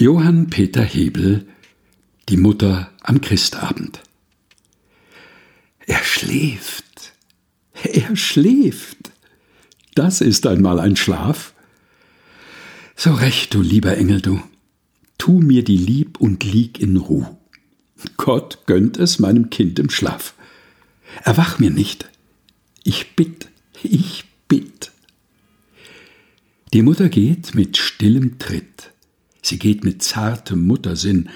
Johann Peter Hebel Die Mutter am Christabend Er schläft, er schläft. Das ist einmal ein Schlaf. So recht, du lieber Engel, du. Tu mir die Lieb und lieg in Ruh. Gott gönnt es meinem Kind im Schlaf. Erwach mir nicht. Ich bitt, ich bitt. Die Mutter geht mit stillem Tritt Sie geht mit zartem Muttersinn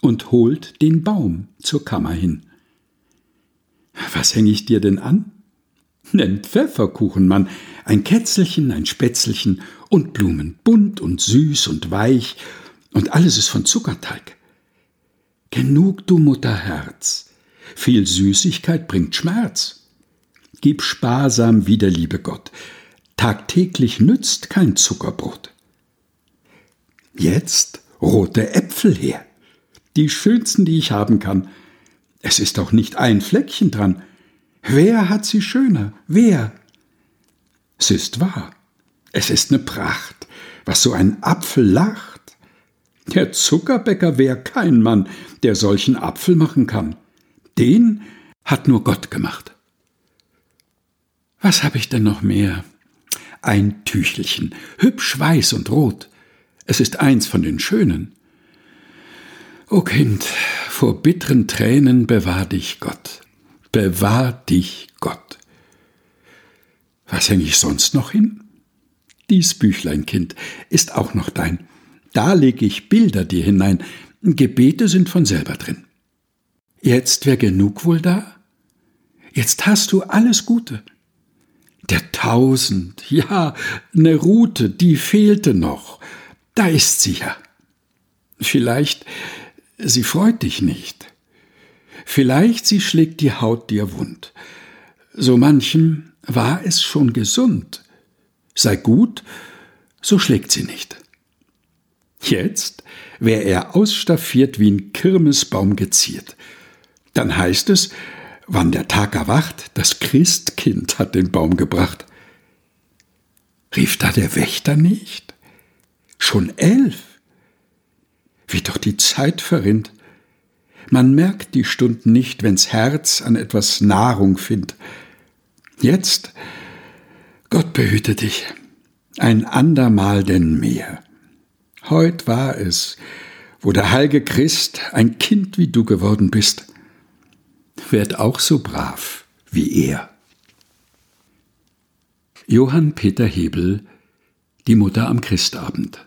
und holt den Baum zur Kammer hin. Was häng ich dir denn an? Nen Pfefferkuchenmann, ein Kätzelchen, ein Spätzelchen und Blumen, bunt und süß und weich, und alles ist von Zuckerteig. Genug, du Mutterherz, viel Süßigkeit bringt Schmerz. Gib sparsam wieder, liebe Gott, tagtäglich nützt kein Zuckerbrot. Jetzt rote Äpfel her. Die schönsten, die ich haben kann. Es ist doch nicht ein Fleckchen dran. Wer hat sie schöner? Wer? Es ist wahr. Es ist ne Pracht, was so ein Apfel lacht. Der Zuckerbäcker wär kein Mann, der solchen Apfel machen kann. Den hat nur Gott gemacht. Was hab ich denn noch mehr? Ein Tüchelchen, hübsch weiß und rot. Es ist eins von den Schönen. O Kind, vor bitteren Tränen bewahr dich Gott. Bewahr dich Gott. Was hänge ich sonst noch hin? Dies Büchlein, Kind, ist auch noch dein. Da lege ich Bilder dir hinein. Gebete sind von selber drin. Jetzt wär genug wohl da? Jetzt hast du alles Gute. Der Tausend, ja, ne Rute, die fehlte noch. Da ist sie ja. Vielleicht sie freut dich nicht. Vielleicht sie schlägt die Haut dir wund. So manchem war es schon gesund. Sei gut, so schlägt sie nicht. Jetzt wär er ausstaffiert wie ein Kirmesbaum geziert. Dann heißt es, wann der Tag erwacht, das Christkind hat den Baum gebracht. Rief da der Wächter nicht? Schon elf? Wie doch die Zeit verrinnt. Man merkt die Stunden nicht, wenn's Herz an etwas Nahrung findet. Jetzt, Gott behüte dich, ein andermal denn mehr. Heut war es, wo der heilige Christ ein Kind wie du geworden bist. Werd auch so brav wie er. Johann Peter Hebel Die Mutter am Christabend